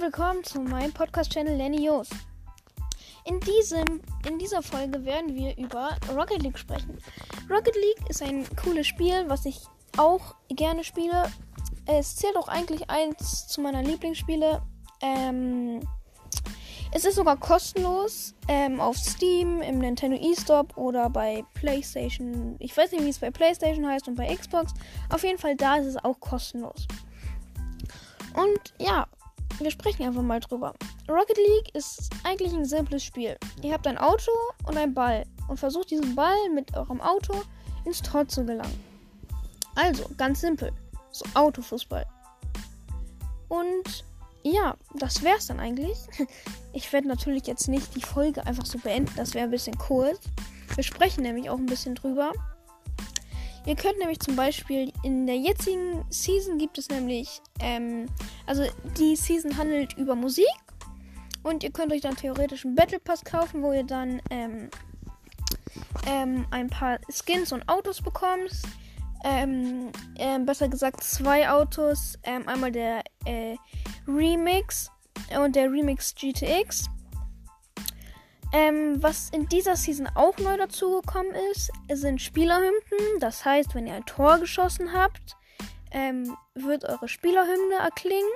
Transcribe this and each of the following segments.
willkommen zu meinem Podcast-Channel Lenny Jos. In, in dieser Folge werden wir über Rocket League sprechen. Rocket League ist ein cooles Spiel, was ich auch gerne spiele. Es zählt auch eigentlich eins zu meiner Lieblingsspiele. Ähm, es ist sogar kostenlos ähm, auf Steam, im Nintendo eStop oder bei PlayStation. Ich weiß nicht, wie es bei PlayStation heißt und bei Xbox. Auf jeden Fall da ist es auch kostenlos. Und ja, wir sprechen einfach mal drüber. Rocket League ist eigentlich ein simples Spiel. Ihr habt ein Auto und einen Ball und versucht diesen Ball mit eurem Auto ins Tor zu gelangen. Also, ganz simpel. So Autofußball. Und ja, das wär's dann eigentlich. Ich werde natürlich jetzt nicht die Folge einfach so beenden, das wäre ein bisschen kurz. Wir sprechen nämlich auch ein bisschen drüber. Ihr könnt nämlich zum Beispiel in der jetzigen Season gibt es nämlich, ähm, also die Season handelt über Musik und ihr könnt euch dann theoretisch einen Battle Pass kaufen, wo ihr dann ähm, ähm, ein paar Skins und Autos bekommt. Ähm, ähm, besser gesagt zwei Autos. Ähm, einmal der äh, Remix und der Remix GTX. Ähm, was in dieser Season auch neu dazugekommen ist, sind Spielerhymnen. Das heißt, wenn ihr ein Tor geschossen habt, ähm, wird eure Spielerhymne erklingen.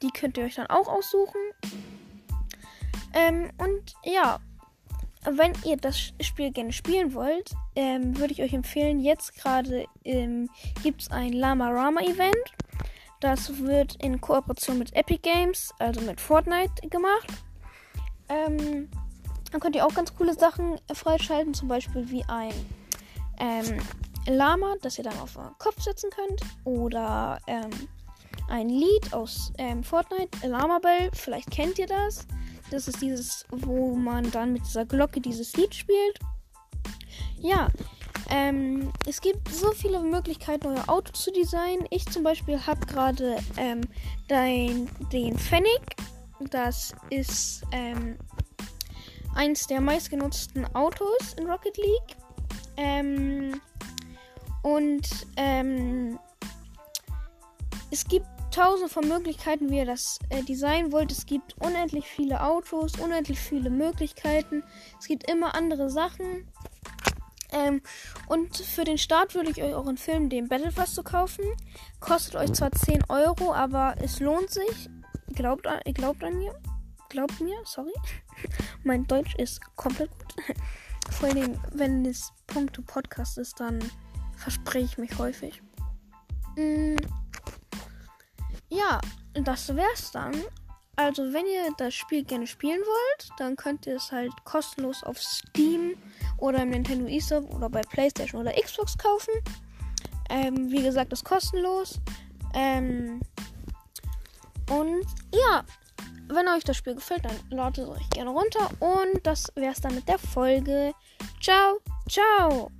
Die könnt ihr euch dann auch aussuchen. Ähm, und ja, wenn ihr das Spiel gerne spielen wollt, ähm, würde ich euch empfehlen, jetzt gerade ähm, gibt es ein Lama Rama Event. Das wird in Kooperation mit Epic Games, also mit Fortnite gemacht. Ähm, dann könnt ihr auch ganz coole Sachen freischalten, zum Beispiel wie ein ähm, Lama, das ihr dann auf euren Kopf setzen könnt. Oder ähm, ein Lied aus ähm, Fortnite, Lama Bell, vielleicht kennt ihr das. Das ist dieses, wo man dann mit dieser Glocke dieses Lied spielt. Ja, ähm, es gibt so viele Möglichkeiten, euer Auto zu designen. Ich zum Beispiel habe gerade ähm, den Fennec. Das ist ähm, eins der meistgenutzten Autos in Rocket League. Ähm, und ähm, es gibt tausend von Möglichkeiten, wie ihr das äh, designen wollt. Es gibt unendlich viele Autos, unendlich viele Möglichkeiten. Es gibt immer andere Sachen. Ähm, und für den Start würde ich euch auch empfehlen, den Battle Pass zu kaufen. Kostet euch zwar 10 Euro, aber es lohnt sich. Glaubt glaubt an mir. Glaubt mir, sorry. mein Deutsch ist komplett gut. Vor allem, wenn es Punkte Podcast ist, dann verspreche ich mich häufig. Mm. Ja, das wär's dann. Also, wenn ihr das Spiel gerne spielen wollt, dann könnt ihr es halt kostenlos auf Steam oder im Nintendo eShop oder bei PlayStation oder Xbox kaufen. Ähm, wie gesagt, ist kostenlos. Ähm, und ja, wenn euch das Spiel gefällt, dann ladet es euch gerne runter. Und das wäre es dann mit der Folge. Ciao, ciao.